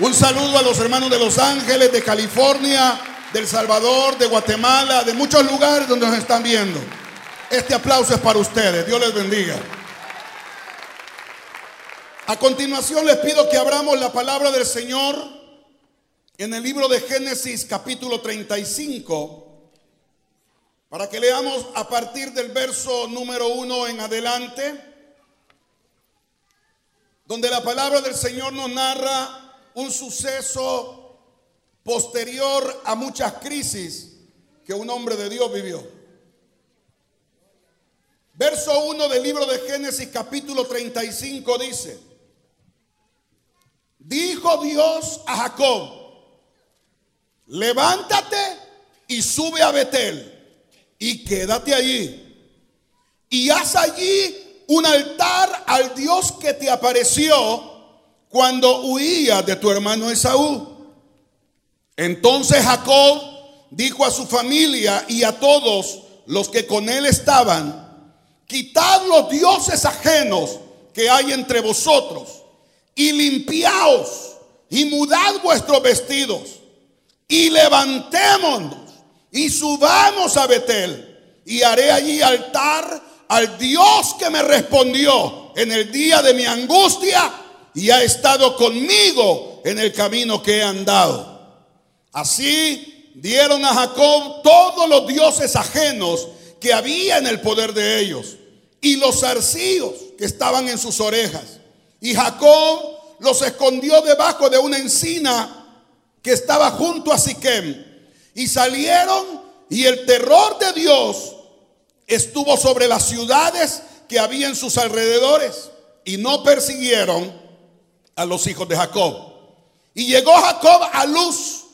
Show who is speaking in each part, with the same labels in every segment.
Speaker 1: Un saludo a los hermanos de Los Ángeles, de California, del Salvador, de Guatemala, de muchos lugares donde nos están viendo. Este aplauso es para ustedes. Dios les bendiga. A continuación les pido que abramos la palabra del Señor en el libro de Génesis capítulo 35 para que leamos a partir del verso número uno en adelante, donde la palabra del Señor nos narra un suceso posterior a muchas crisis que un hombre de Dios vivió. Verso 1 del libro de Génesis capítulo 35 dice, Dijo Dios a Jacob, levántate y sube a Betel y quédate allí. Y haz allí un altar al Dios que te apareció cuando huías de tu hermano Esaú. Entonces Jacob dijo a su familia y a todos los que con él estaban, quitad los dioses ajenos que hay entre vosotros y limpiaos y mudad vuestros vestidos y levantémonos y subamos a Betel y haré allí altar al Dios que me respondió en el día de mi angustia y ha estado conmigo en el camino que he andado. Así dieron a Jacob todos los dioses ajenos que había en el poder de ellos y los zarcillos que estaban en sus orejas y Jacob los escondió debajo de una encina que estaba junto a Siquem. Y salieron y el terror de Dios estuvo sobre las ciudades que había en sus alrededores y no persiguieron a los hijos de Jacob. Y llegó Jacob a Luz,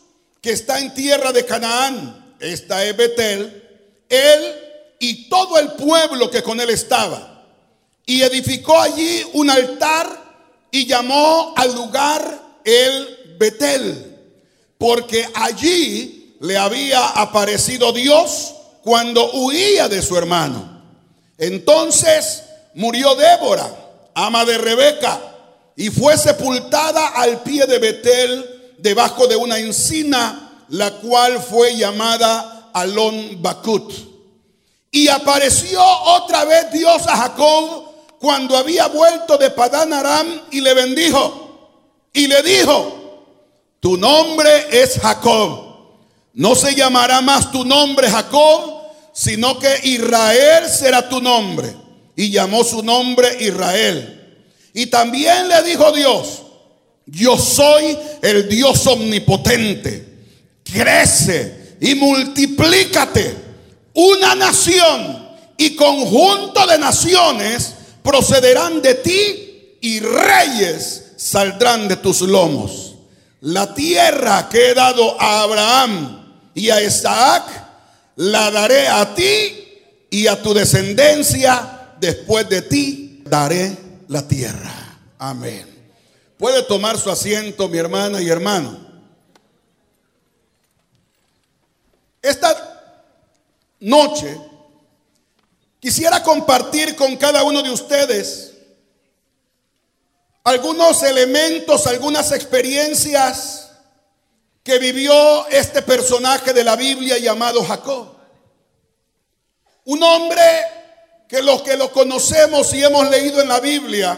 Speaker 1: que está en tierra de Canaán. Esta es Betel, él y todo el pueblo que con él estaba y edificó allí un altar y llamó al lugar el Betel, porque allí le había aparecido Dios cuando huía de su hermano. Entonces murió Débora, ama de Rebeca, y fue sepultada al pie de Betel, debajo de una encina, la cual fue llamada Alon Bakut. Y apareció otra vez Dios a Jacob cuando había vuelto de Padán Aram y le bendijo y le dijo, tu nombre es Jacob. No se llamará más tu nombre Jacob, sino que Israel será tu nombre. Y llamó su nombre Israel. Y también le dijo Dios, yo soy el Dios omnipotente. Crece y multiplícate. Una nación y conjunto de naciones procederán de ti y reyes saldrán de tus lomos. La tierra que he dado a Abraham y a Isaac, la daré a ti y a tu descendencia después de ti, daré la tierra. Amén. Puede tomar su asiento, mi hermana y hermano. Esta noche Quisiera compartir con cada uno de ustedes algunos elementos, algunas experiencias que vivió este personaje de la Biblia llamado Jacob. Un hombre que los que lo conocemos y hemos leído en la Biblia,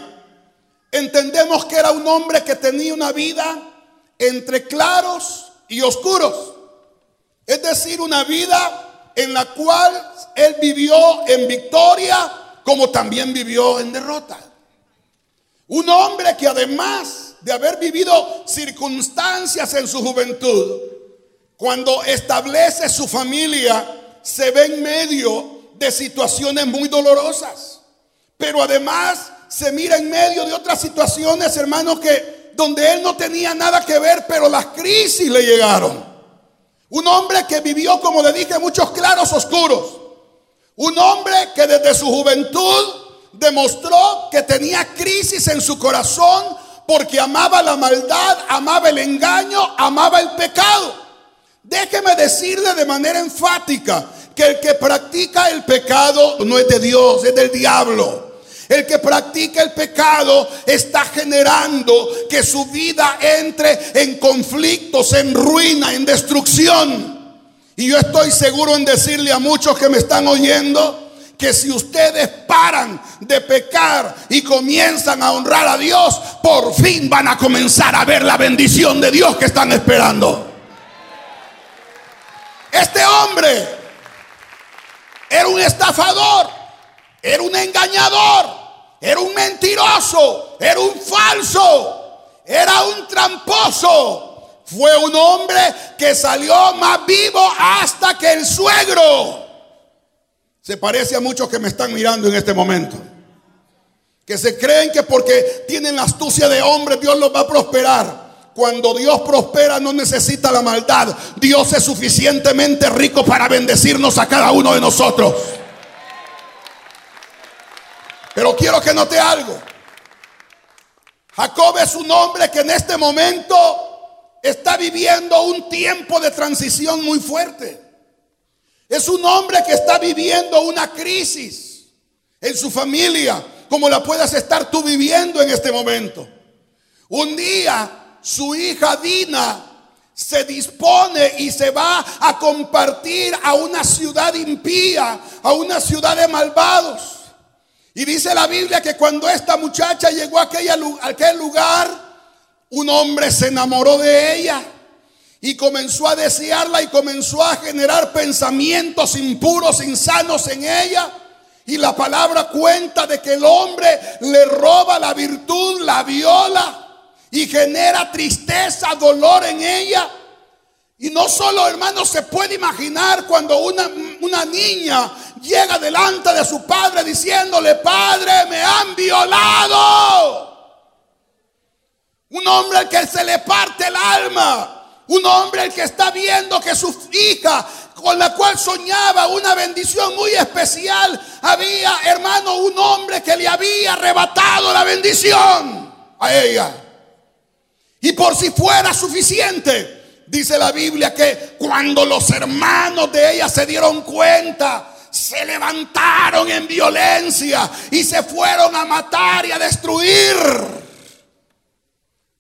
Speaker 1: entendemos que era un hombre que tenía una vida entre claros y oscuros. Es decir, una vida en la cual él vivió en victoria como también vivió en derrota. Un hombre que además de haber vivido circunstancias en su juventud, cuando establece su familia, se ve en medio de situaciones muy dolorosas. Pero además se mira en medio de otras situaciones, hermanos, que donde él no tenía nada que ver, pero las crisis le llegaron. Un hombre que vivió, como le dije, muchos claros oscuros. Un hombre que desde su juventud demostró que tenía crisis en su corazón porque amaba la maldad, amaba el engaño, amaba el pecado. Déjeme decirle de manera enfática que el que practica el pecado no es de Dios, es del diablo. El que practica el pecado está generando que su vida entre en conflictos, en ruina, en destrucción. Y yo estoy seguro en decirle a muchos que me están oyendo que si ustedes paran de pecar y comienzan a honrar a Dios, por fin van a comenzar a ver la bendición de Dios que están esperando. Este hombre era un estafador, era un engañador, era un mentiroso, era un falso, era un tramposo. Fue un hombre que salió más vivo hasta que el suegro. Se parece a muchos que me están mirando en este momento. Que se creen que porque tienen la astucia de hombre Dios los va a prosperar. Cuando Dios prospera no necesita la maldad. Dios es suficientemente rico para bendecirnos a cada uno de nosotros. Pero quiero que note algo. Jacob es un hombre que en este momento está viviendo un tiempo de transición muy fuerte. Es un hombre que está viviendo una crisis en su familia, como la puedas estar tú viviendo en este momento. Un día su hija Dina se dispone y se va a compartir a una ciudad impía, a una ciudad de malvados. Y dice la Biblia que cuando esta muchacha llegó a, aquel lugar, un hombre se enamoró de ella y comenzó a desearla y comenzó a generar pensamientos impuros, insanos en ella. Y la palabra cuenta de que el hombre le roba la virtud, la viola y genera tristeza, dolor en ella. Y no solo, hermano, se puede imaginar cuando una, una niña llega delante de su padre diciéndole, Padre, me han violado. Un hombre al que se le parte el alma. Un hombre el que está viendo que su hija, con la cual soñaba una bendición muy especial, había, hermano, un hombre que le había arrebatado la bendición a ella. Y por si fuera suficiente, dice la Biblia que cuando los hermanos de ella se dieron cuenta, se levantaron en violencia y se fueron a matar y a destruir.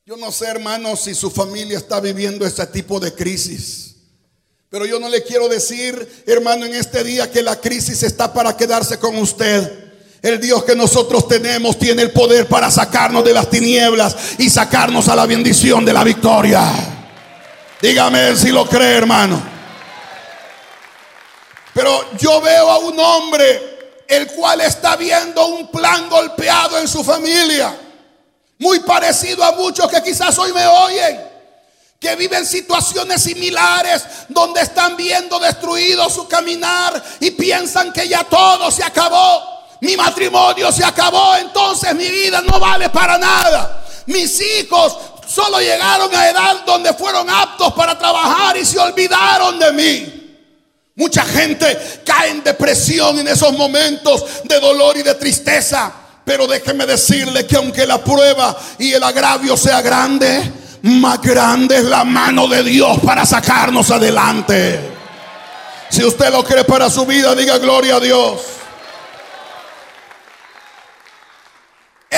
Speaker 1: Yo no sé, hermano, si su familia está viviendo ese tipo de crisis. Pero yo no le quiero decir, hermano, en este día que la crisis está para quedarse con usted. El Dios que nosotros tenemos tiene el poder para sacarnos de las tinieblas y sacarnos a la bendición de la victoria. Dígame si lo cree, hermano. Pero yo veo a un hombre el cual está viendo un plan golpeado en su familia. Muy parecido a muchos que quizás hoy me oyen, que viven situaciones similares donde están viendo destruido su caminar y piensan que ya todo se acabó. Mi matrimonio se acabó, entonces mi vida no vale para nada. Mis hijos solo llegaron a edad donde fueron aptos para trabajar y se olvidaron de mí. Mucha gente cae en depresión en esos momentos de dolor y de tristeza. Pero déjeme decirle que aunque la prueba y el agravio sea grande, más grande es la mano de Dios para sacarnos adelante. Si usted lo cree para su vida, diga gloria a Dios.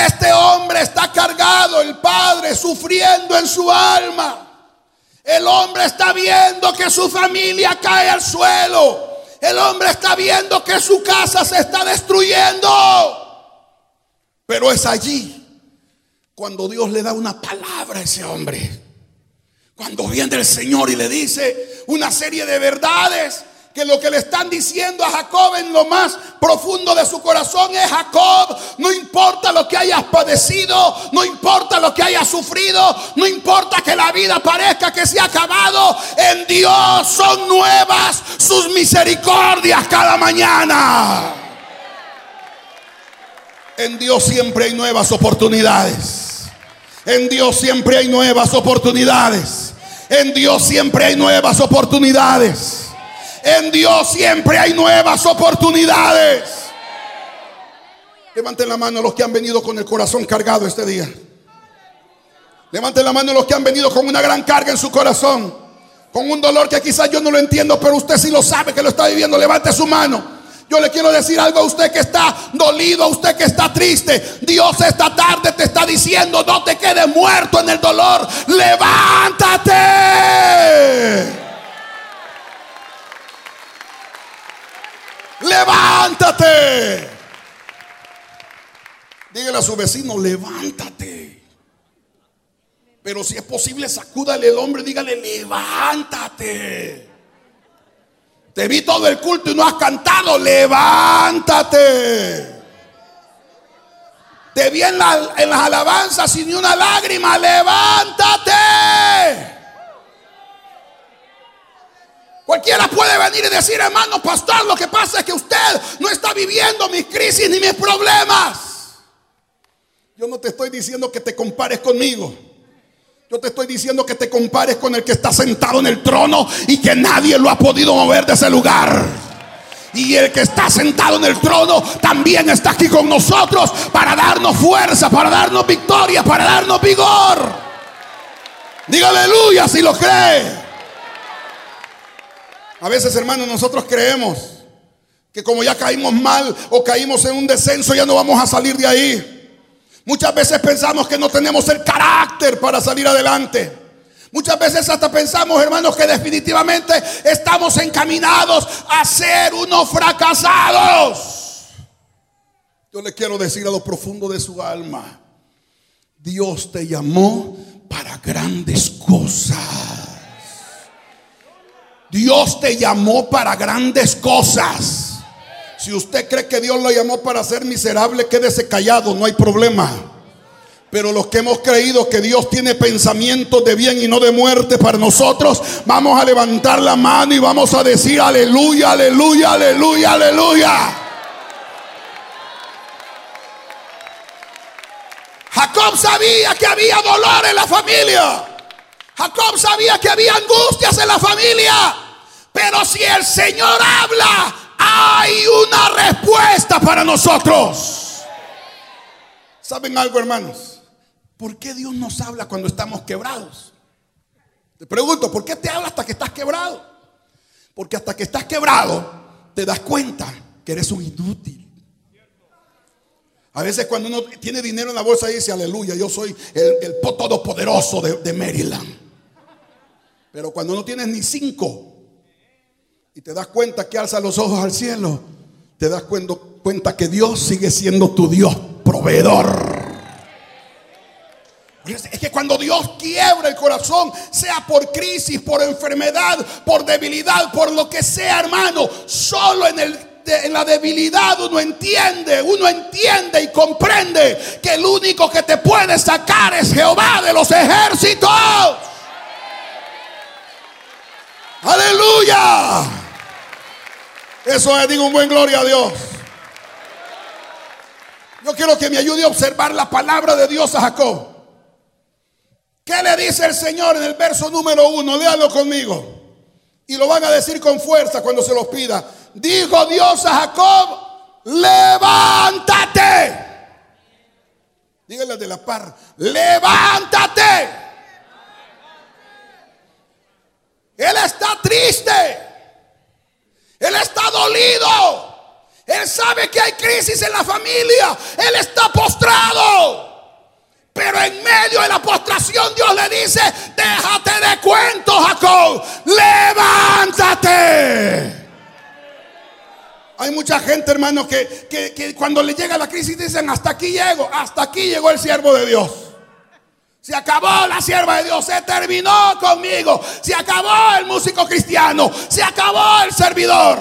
Speaker 1: Este hombre está cargado, el padre, sufriendo en su alma. El hombre está viendo que su familia cae al suelo. El hombre está viendo que su casa se está destruyendo. Pero es allí cuando Dios le da una palabra a ese hombre. Cuando viene el Señor y le dice una serie de verdades que lo que le están diciendo a Jacob en lo más profundo de su corazón es Jacob, no importa lo que hayas padecido, no importa lo que hayas sufrido, no importa que la vida parezca que se ha acabado, en Dios son nuevas sus misericordias cada mañana. En Dios siempre hay nuevas oportunidades. En Dios siempre hay nuevas oportunidades. En Dios siempre hay nuevas oportunidades. En Dios siempre hay nuevas oportunidades. Levanten la mano los que han venido con el corazón cargado este día. Levanten la mano los que han venido con una gran carga en su corazón. Con un dolor que quizás yo no lo entiendo, pero usted sí lo sabe que lo está viviendo. Levante su mano. Yo le quiero decir algo a usted que está dolido, a usted que está triste. Dios esta tarde te está diciendo, no te quedes muerto en el dolor. Levántate. Levántate. Dígale a su vecino, levántate. Pero si es posible, sacúdale el hombre, dígale, levántate. Te vi todo el culto y no has cantado, levántate. Te vi en, las alabanzas sin ni una lágrima, levántate. Cualquiera puede venir y decir, hermano pastor, lo que pasa es que usted no está viviendo mis crisis ni mis problemas. Yo no te estoy diciendo que te compares conmigo. Yo te estoy diciendo que te compares con el que está sentado en el trono y que nadie lo ha podido mover de ese lugar. Y el que está sentado en el trono también está aquí con nosotros para darnos fuerza, para darnos victoria, para darnos vigor. Diga aleluya si lo cree. A veces, hermanos, nosotros creemos que como ya caímos mal o caímos en un descenso, ya no vamos a salir de ahí. Muchas veces pensamos que no tenemos el carácter para salir adelante. Muchas veces hasta pensamos, hermanos, que definitivamente estamos encaminados a ser unos fracasados. Yo le quiero decir a lo profundo de su alma, Dios te llamó para grandes cosas. Dios te llamó para grandes cosas. Si usted cree que Dios lo llamó para ser miserable, quédese callado, no hay problema. Pero los que hemos creído que Dios tiene pensamientos de bien y no de muerte para nosotros, vamos a levantar la mano y vamos a decir aleluya, aleluya, aleluya, aleluya. Jacob sabía que había dolor en la familia. Jacob sabía que había angustias en la familia. Pero si el Señor habla, hay una respuesta para nosotros. ¿Saben algo, hermanos? ¿Por qué Dios nos habla cuando estamos quebrados? Te pregunto, ¿por qué te habla hasta que estás quebrado? Porque hasta que estás quebrado, te das cuenta que eres un inútil. A veces cuando uno tiene dinero en la bolsa dice, aleluya, yo soy el, el todopoderoso de, de Maryland. Pero cuando no tienes ni cinco, y te das cuenta que alza los ojos al cielo, te das cuenta que Dios sigue siendo tu Dios proveedor. Es que cuando Dios quiebra el corazón, sea por crisis, por enfermedad, por debilidad, por lo que sea, hermano, solo en, en la debilidad uno entiende, uno entiende y comprende que el único que te puede sacar es Jehová de los ejércitos. Aleluya. Eso es, digo un buen gloria a Dios. Yo quiero que me ayude a observar la palabra de Dios a Jacob. ¿Qué le dice el Señor en el verso número uno? Léalo conmigo. Y lo van a decir con fuerza cuando se los pida. Dijo Dios a Jacob, levántate. Dígale de la par, levántate. Él está triste. Él está dolido. Él sabe que hay crisis en la familia. Él está postrado. Pero en medio de la postración Dios le dice, déjate de cuento, Jacob. Levántate. Hay mucha gente, hermano, que, que, cuando le llega la crisis dicen, hasta aquí llego, hasta aquí llegó el siervo de Dios. Se acabó la sierva de Dios, se terminó conmigo. Se acabó el músico cristiano, se acabó el servidor.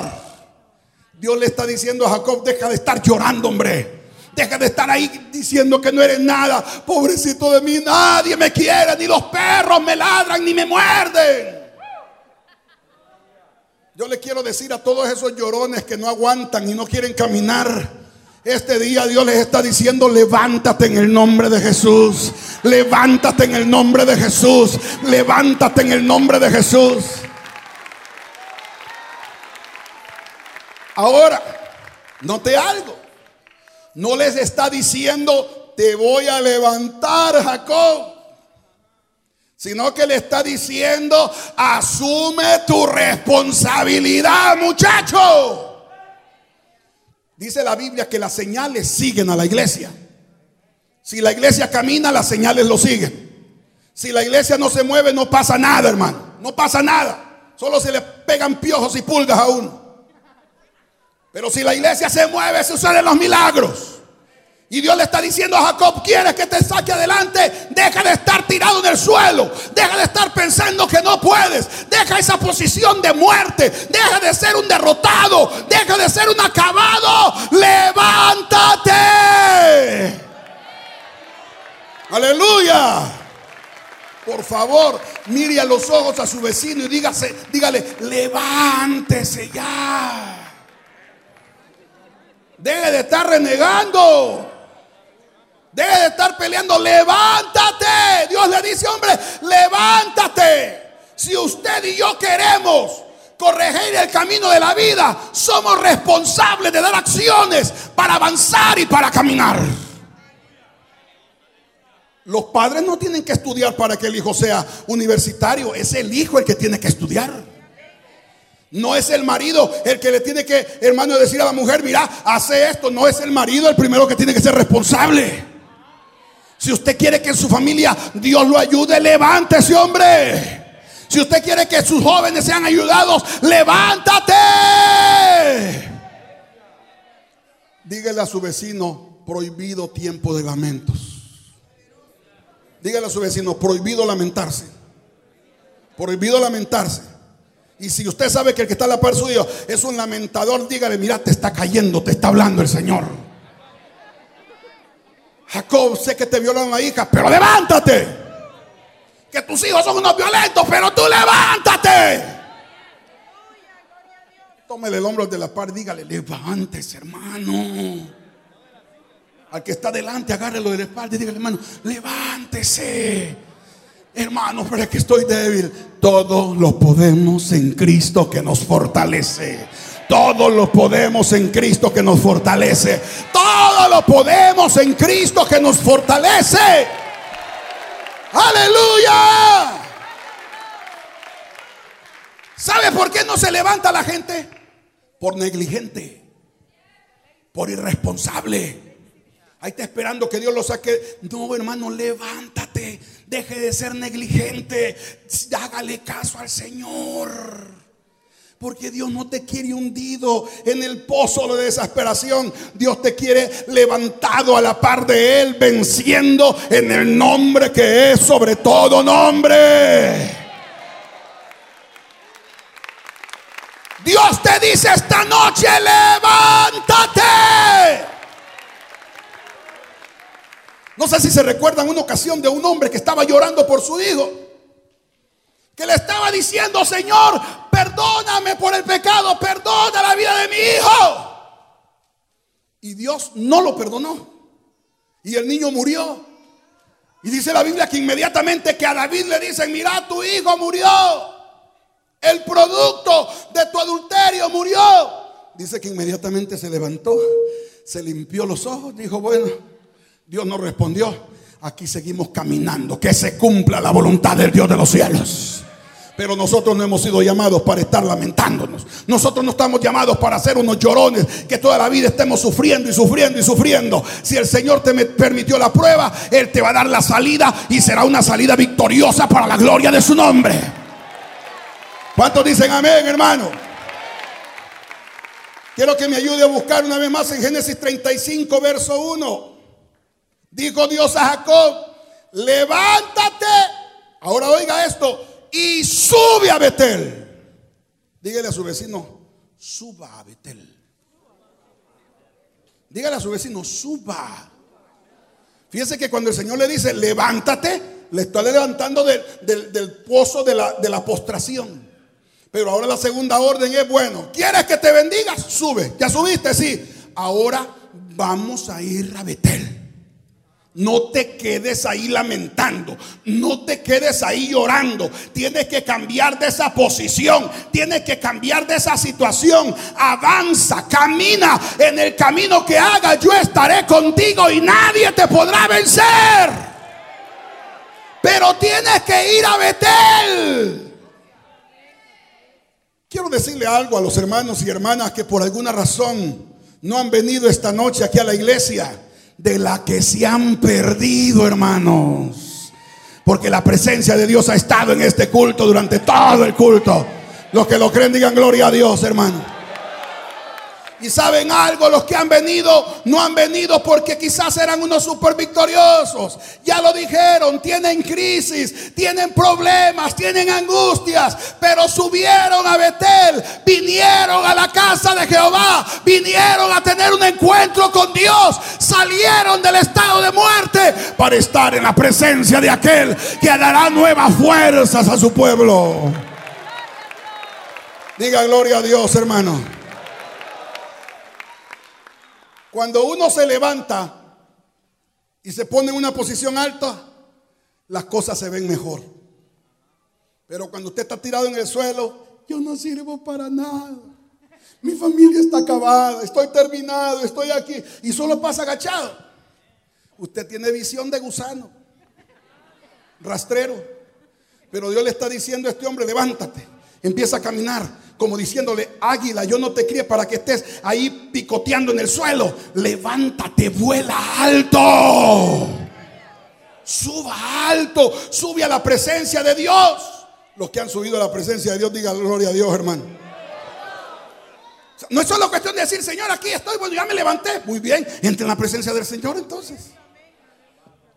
Speaker 1: Dios le está diciendo a Jacob, deja de estar llorando, hombre. Deja de estar ahí diciendo que no eres nada. Pobrecito de mí, nadie me quiere, ni los perros me ladran, ni me muerden. Yo le quiero decir a todos esos llorones que no aguantan y no quieren caminar este día Dios les está diciendo, levántate en el nombre de Jesús. Levántate en el nombre de Jesús. Levántate en el nombre de Jesús. Ahora, note algo. No les está diciendo, te voy a levantar, Jacob. Sino que le está diciendo, asume tu responsabilidad, muchacho. Dice la Biblia que las señales siguen a la iglesia. Si la iglesia camina, las señales lo siguen. Si la iglesia no se mueve, no pasa nada, hermano. No pasa nada. Solo se le pegan piojos y pulgas a uno. Pero si la iglesia se mueve, suceden los milagros. Y Dios le está diciendo a Jacob, ¿quieres que te saque adelante? Deja de estar tirado en el suelo. Deja de estar pensando que no puedes. Deja esa posición de muerte. Deja de ser un derrotado. Deja de ser un acabado. Levántate. Aleluya. Por favor, mire a los ojos a su vecino y dígase, dígale, levántese ya. Deje de estar renegando. Deje de estar peleando. Levántate. Dios le dice, hombre, levántate. Si usted y yo queremos corregir el camino de la vida, somos responsables de dar acciones para avanzar y para caminar. Los padres no tienen que estudiar para que el hijo sea universitario, es el hijo el que tiene que estudiar. No es el marido el que le tiene que, hermano, decir a la mujer, mira, hace esto. No es el marido el primero que tiene que ser responsable. Si usted quiere que en su familia Dios lo ayude, levántese, hombre. Si usted quiere que sus jóvenes sean ayudados, levántate. Dígale a su vecino, prohibido tiempo de lamentos. Dígale a su vecino, prohibido lamentarse. Prohibido lamentarse. Y si usted sabe que el que está a la par suyo es un lamentador, dígale, mira, te está cayendo, te está hablando el Señor. Jacob, sé que te violaron la hija, pero levántate. Que tus hijos son unos violentos, pero tú levántate. Tómele el hombro de la par, dígale, levántese, hermano. Al que está delante, agárrelo de la espalda y dígale, hermano, levántese. Hermano, pero es que estoy débil. Todo lo podemos en Cristo que nos fortalece. Todo lo podemos en Cristo que nos fortalece. Todo lo podemos en Cristo que nos fortalece. Aleluya. ¿Sabe por qué no se levanta la gente? Por negligente, por irresponsable. Ahí está esperando que Dios lo saque. No, hermano, levántate. Deje de ser negligente. Hágale caso al Señor. Porque Dios no te quiere hundido en el pozo de desesperación. Dios te quiere levantado a la par de Él, venciendo en el nombre que es sobre todo nombre. Dios te dice esta noche, levántate. No sé si se recuerdan una ocasión de un hombre que estaba llorando por su hijo que le estaba diciendo, Señor, perdóname por el pecado, perdona la vida de mi hijo. Y Dios no lo perdonó. Y el niño murió. Y dice la Biblia que inmediatamente que a David le dicen, mira, tu hijo murió. El producto de tu adulterio murió. Dice que inmediatamente se levantó, se limpió los ojos, dijo, bueno, Dios no respondió. Aquí seguimos caminando, que se cumpla la voluntad del Dios de los cielos. Pero nosotros no hemos sido llamados para estar lamentándonos. Nosotros no estamos llamados para ser unos llorones que toda la vida estemos sufriendo y sufriendo y sufriendo. Si el Señor te permitió la prueba, Él te va a dar la salida y será una salida victoriosa para la gloria de su nombre. ¿Cuántos dicen amén, hermano? Quiero que me ayude a buscar una vez más en Génesis 35, verso 1. Dijo Dios a Jacob, levántate. Ahora oiga esto y sube a Betel. Dígale a su vecino, suba a Betel. Dígale a su vecino, suba. Fíjese que cuando el Señor le dice, levántate, le está levantando del, pozo de la, de la postración. Pero ahora la segunda orden es, bueno, ¿quieres que te bendigas? Sube. ¿Ya subiste? Sí. Ahora vamos a ir a Betel. No te quedes ahí lamentando. No te quedes ahí llorando. Tienes que cambiar de esa posición. Tienes que cambiar de esa situación. Avanza, camina en el camino que haga. Yo estaré contigo y nadie te podrá vencer. Pero tienes que ir a Betel. Quiero decirle algo a los hermanos y hermanas que por alguna razón no han venido esta noche aquí a la iglesia, de la que se han perdido, hermanos. Porque la presencia de Dios ha estado en este culto durante todo el culto. Los que lo creen digan gloria a Dios, hermano. Y saben algo, los que han venido no han venido porque quizás eran unos super victoriosos. Ya lo dijeron, tienen crisis, tienen problemas, tienen angustias, pero subieron a Betel, vinieron a la casa de Jehová, vinieron a tener un encuentro con Dios, salieron del estado de muerte para estar en la presencia de aquel que dará nuevas fuerzas a su pueblo. Diga gloria a Dios, hermano. Cuando uno se levanta y se pone en una posición alta, las cosas se ven mejor. Pero cuando usted está tirado en el suelo, yo no sirvo para nada. Mi familia está acabada, estoy terminado, estoy aquí y solo pasa agachado. Usted tiene visión de gusano, rastrero. Pero Dios le está diciendo a este hombre, levántate, empieza a caminar como diciéndole, águila, yo no te crié para que estés ahí picoteando en el suelo. Levántate, vuela alto. Suba alto, sube a la presencia de Dios. Los que han subido a la presencia de Dios, digan gloria a Dios, hermano. No es solo cuestión de decir, Señor, aquí estoy, bueno, ya me levanté. Muy bien, entre en la presencia del Señor entonces.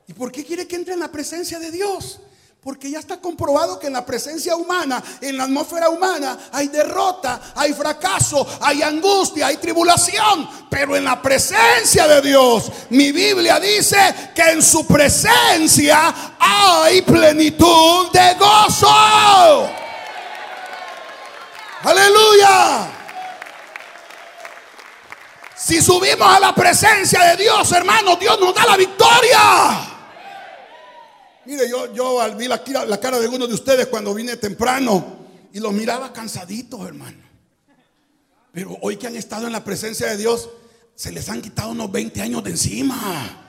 Speaker 1: ¿Y por qué quiere que entre en la presencia de Dios? Porque ya está comprobado que en la presencia humana, en la atmósfera humana, hay derrota, hay fracaso, hay angustia, hay tribulación. Pero en la presencia de Dios, mi Biblia dice que en su presencia hay plenitud de gozo. Aleluya. Si subimos a la presencia de Dios, hermano, Dios nos da la victoria. Mire, yo, yo vi la, la cara de uno de ustedes cuando vine temprano y los miraba cansaditos, hermano. Pero hoy que han estado en la presencia de Dios, se les han quitado unos 20 años de encima.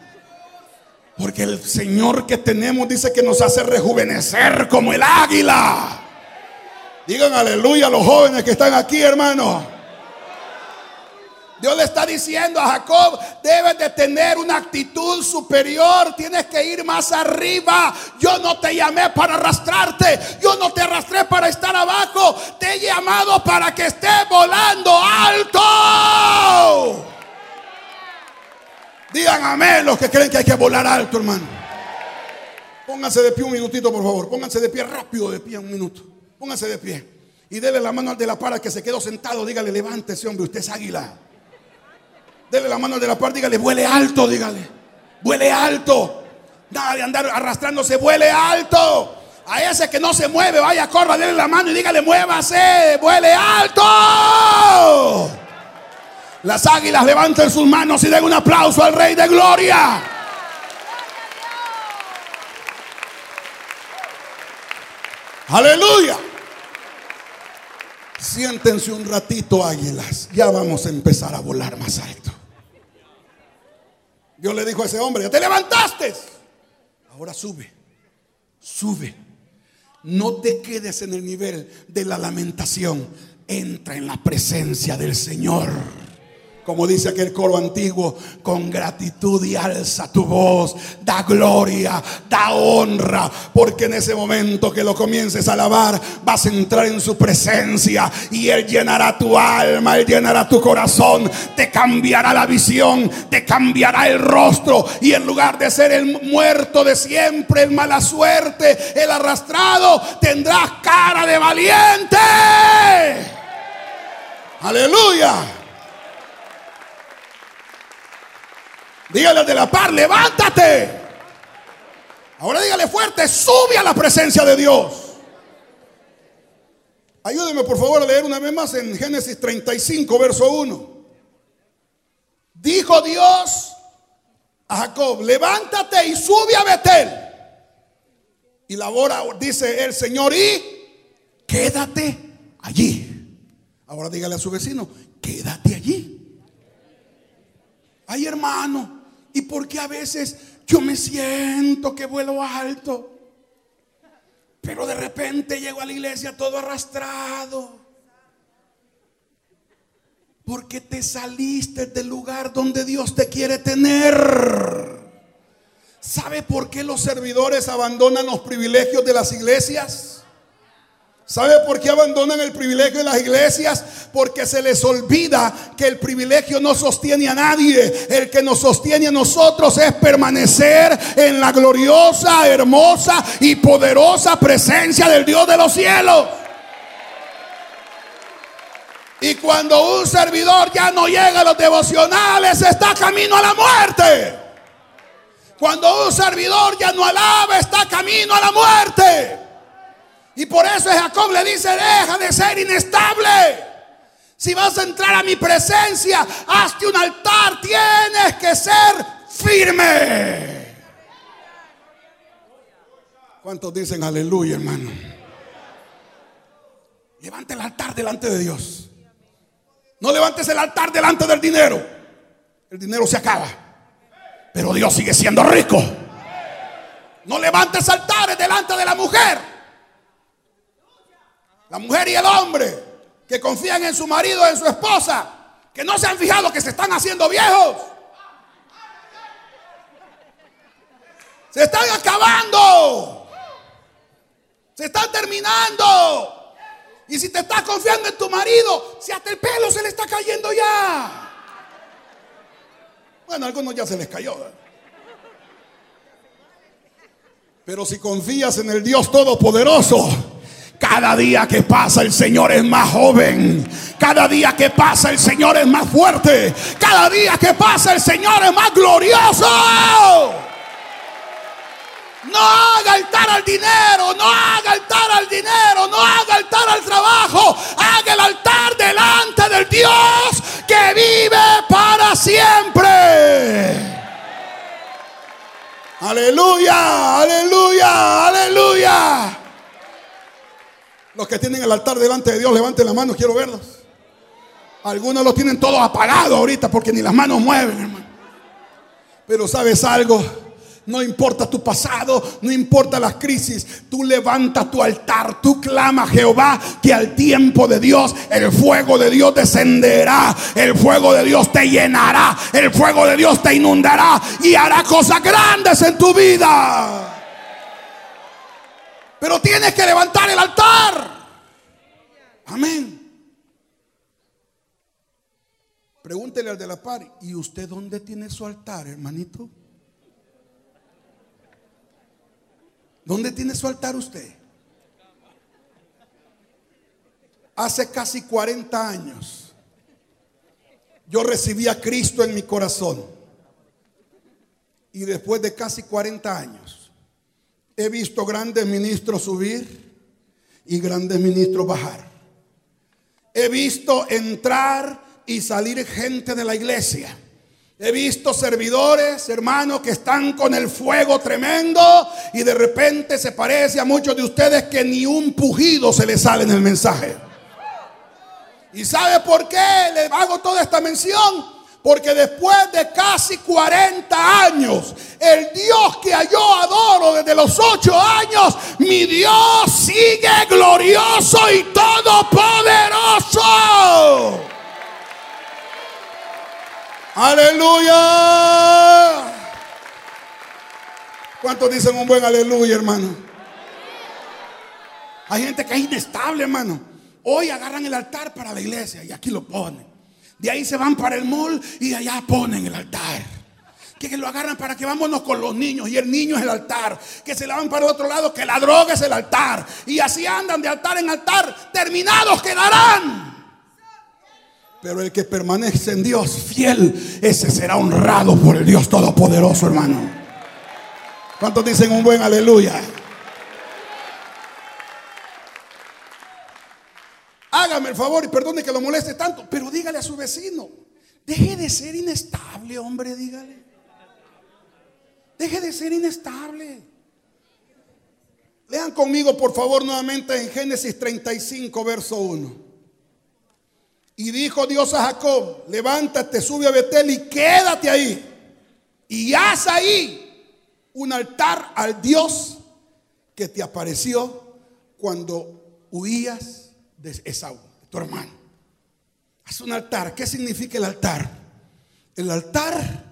Speaker 1: Porque el Señor que tenemos dice que nos hace rejuvenecer como el águila. Digan aleluya a los jóvenes que están aquí, hermano. Dios le está diciendo a Jacob, debes de tener una actitud superior, tienes que ir más arriba. Yo no te llamé para arrastrarte, yo no te arrastré para estar abajo, te he llamado para que estés volando alto. Digan amén los que creen que hay que volar alto, hermano. Pónganse de pie un minutito, por favor. Pónganse de pie rápido, de pie un minuto. Pónganse de pie. Y dele la mano al de la para que se quedó sentado. Dígale, levántese, hombre, usted es águila. Dele la mano de la parte, dígale, vuele alto, dígale. Vuele alto. Nada de andar arrastrándose, vuele alto. A ese que no se mueve, vaya, corra, dele la mano y dígale, muévase, vuele alto. Las águilas levanten sus manos y den un aplauso al Rey de Gloria. Aleluya. Siéntense un ratito, águilas. Ya vamos a empezar a volar más alto. Dios le dijo a ese hombre, ya te levantaste. Ahora sube, sube. No te quedes en el nivel de la lamentación. Entra en la presencia del Señor como dice aquel coro antiguo, con gratitud y alza tu voz, da gloria, da honra, porque en ese momento que lo comiences a alabar, vas a entrar en su presencia y Él llenará tu alma, Él llenará tu corazón, te cambiará la visión, te cambiará el rostro y en lugar de ser el muerto de siempre, el mala suerte, el arrastrado, tendrás cara de valiente. Aleluya. Dígale de la par, levántate. Ahora dígale fuerte, sube a la presencia de Dios. Ayúdeme por favor a leer una vez más en Génesis 35, verso 1. Dijo Dios a Jacob, levántate y sube a Betel. Y labora, dice el Señor, y quédate allí. Ahora dígale a su vecino, quédate allí. Ay hermano, ¿Y por qué a veces yo me siento que vuelo alto? Pero de repente llego a la iglesia todo arrastrado. Porque te saliste del lugar donde Dios te quiere tener. ¿Sabe por qué los servidores abandonan los privilegios de las iglesias? ¿Sabe por qué abandonan el privilegio de las iglesias? Porque se les olvida que el privilegio no sostiene a nadie. El que nos sostiene a nosotros es permanecer en la gloriosa, hermosa y poderosa presencia del Dios de los cielos. Y cuando un servidor ya no llega a los devocionales, está camino a la muerte. Cuando un servidor ya no alaba, está camino a la muerte. Y por eso Jacob le dice, deja de ser inestable. Si vas a entrar a mi presencia, hazte un altar, tienes que ser firme. ¿Cuántos dicen aleluya, hermano? Levante el altar delante de Dios. No levantes el altar delante del dinero. El dinero se acaba. Pero Dios sigue siendo rico. No levantes altares delante de la mujer. La mujer y el hombre que confían en su marido, en su esposa, que no se han fijado que se están haciendo viejos. Se están acabando. Se están terminando. Y si te estás confiando en tu marido, si hasta el pelo se le está cayendo ya. Bueno, a algunos ya se les cayó. Pero si confías en el Dios Todopoderoso, cada día que pasa el Señor es más joven. Cada día que pasa el Señor es más fuerte. Cada día que pasa el Señor es más glorioso. No haga altar al dinero, no haga altar al dinero, no haga altar al trabajo. Haga el altar delante del Dios que vive para siempre. Aleluya, aleluya, aleluya. Los que tienen el altar delante de Dios, levanten la mano, quiero verlos. Algunos los tienen todos apagados ahorita porque ni las manos mueven, hermano. Pero sabes algo, no importa tu pasado, no importa las crisis. Tú levantas tu altar, tú clamas Jehová que al tiempo de Dios el fuego de Dios descenderá, el fuego de Dios te llenará, el fuego de Dios te inundará y hará cosas grandes en tu vida. Pero tienes que levantar el altar. Amén. Pregúntele al de la par, ¿y usted dónde tiene su altar, hermanito? ¿Dónde tiene su altar usted? Hace casi 40 años yo recibí a Cristo en mi corazón. Y después de casi 40 años he visto grandes ministros subir y grandes ministros bajar. He visto entrar y salir gente de la iglesia. He visto servidores, hermanos, que están con el fuego tremendo y de repente se parece a muchos de ustedes que ni un pujido se les sale en el mensaje. ¿Y sabe por qué le hago toda esta mención? Porque después de casi 40 años, el Dios que yo adoro desde los 8 años, mi Dios sigue glorioso y todopoderoso. Aleluya. ¿Cuántos dicen un buen aleluya, hermano? Hay gente que es inestable, hermano. Hoy agarran el altar para la iglesia y aquí lo ponen. De ahí se van para el mall y allá ponen el altar. Que, lo agarran para que vámonos con los niños y el niño es el altar. Que se la van para el otro lado, que la droga es el altar. Y así andan de altar en altar. Terminados quedarán. Pero el que permanece en Dios fiel, ese será honrado por el Dios Todopoderoso, hermano. ¿Cuántos dicen un buen aleluya? Hágame el favor y perdone que lo moleste tanto, pero dígale a su vecino, deje de ser inestable, hombre, dígale. Deje de ser inestable. Lean conmigo, por favor, nuevamente en Génesis 35, verso 1. Y dijo Dios a Jacob, levántate, sube a Betel y quédate ahí. Y haz ahí un altar al Dios que te apareció cuando huías de Esaú, tu hermano. Haz un altar. ¿Qué significa el altar? El altar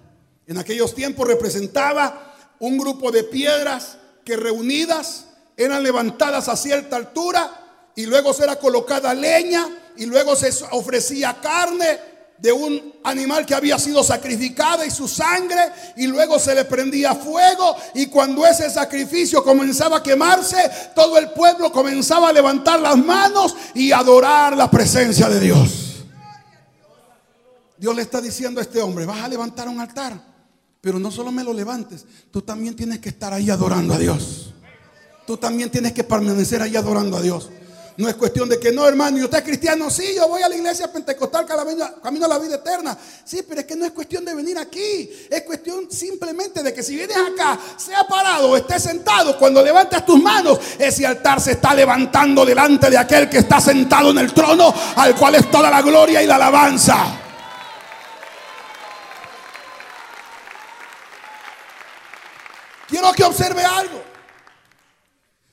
Speaker 1: en aquellos tiempos representaba un grupo de piedras que reunidas eran levantadas a cierta altura y luego se era colocada leña y luego se ofrecía carne de un animal que había sido sacrificado y su sangre y luego se le prendía fuego y cuando ese sacrificio comenzaba a quemarse, todo el pueblo comenzaba a levantar las manos y adorar la presencia de Dios. Dios le está diciendo a este hombre, vas a levantar un altar, pero no solo me lo levantes, tú también tienes que estar ahí adorando a Dios. Tú también tienes que permanecer ahí adorando a Dios. No es cuestión de que no, hermano, y usted es cristiano, sí, yo voy a la iglesia pentecostal camino a la vida eterna. Sí, pero es que no es cuestión de venir aquí. Es cuestión simplemente de que si vienes acá, sea parado o esté sentado, cuando levantes tus manos, ese altar se está levantando delante de aquel que está sentado en el trono, al cual es toda la gloria y la alabanza. Quiero que observe algo.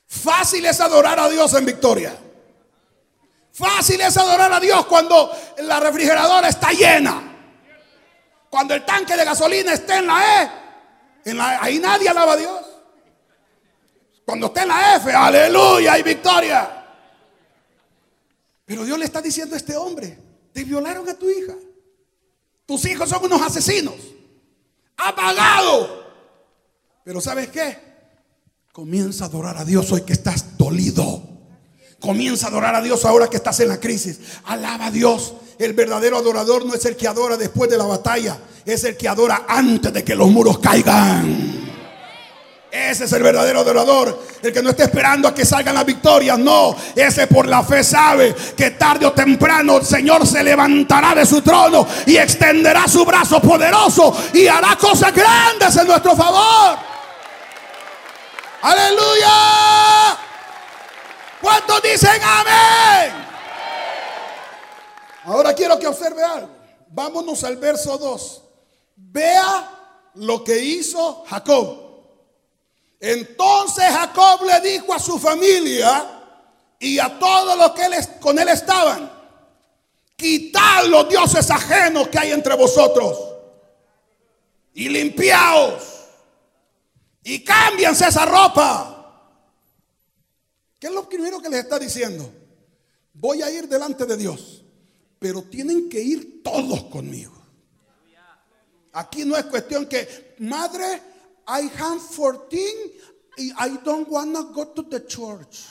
Speaker 1: Fácil es adorar a Dios en victoria. Fácil es adorar a Dios cuando la refrigeradora está llena. Cuando el tanque de gasolina está en la E. En la, ahí nadie alaba a Dios. Cuando está en la F, aleluya, hay victoria. Pero Dios le está diciendo a este hombre, te violaron a tu hija. Tus hijos son unos asesinos. Ha pagado. Pero ¿sabes qué? Comienza a adorar a Dios hoy que estás dolido. Comienza a adorar a Dios ahora que estás en la crisis. Alaba a Dios. El verdadero adorador no es el que adora después de la batalla, es el que adora antes de que los muros caigan. Ese es el verdadero adorador. El que no está esperando a que salgan las victorias. No, ese por la fe sabe que tarde o temprano el Señor se levantará de su trono y extenderá su brazo poderoso y hará cosas grandes en nuestro favor. Aleluya. ¿Cuántos dicen amén? Ahora quiero que observe algo. Vámonos al verso 2. Vea lo que hizo Jacob. Entonces Jacob le dijo a su familia y a todos los que con él estaban, quitad los dioses ajenos que hay entre vosotros y limpiaos y cámbianse esa ropa ¿Qué es lo primero que les está diciendo? Voy a ir delante de Dios, pero tienen que ir todos conmigo. Aquí no es cuestión que, madre, I have 14 y I don't want to go to the church.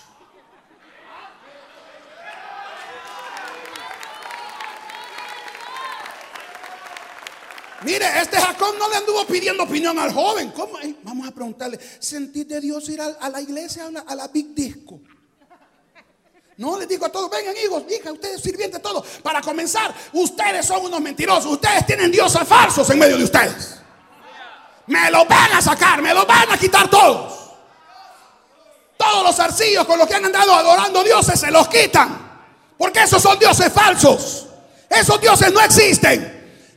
Speaker 1: Mire, este Jacob no le anduvo pidiendo opinión al joven. ¿Cómo? vamos a preguntarle, ¿sentí de Dios ir a, la iglesia, a la, a la, Big Disco? No, les digo a todos, vengan hijos, hijas, ustedes sirvientes, todos. Para comenzar, ustedes son unos mentirosos. Ustedes tienen dioses falsos en medio de ustedes. Me lo van a sacar, me lo van a quitar todos. Todos los arcillos con los que han andado adorando dioses se los quitan. Porque esos son dioses falsos. Esos dioses no existen.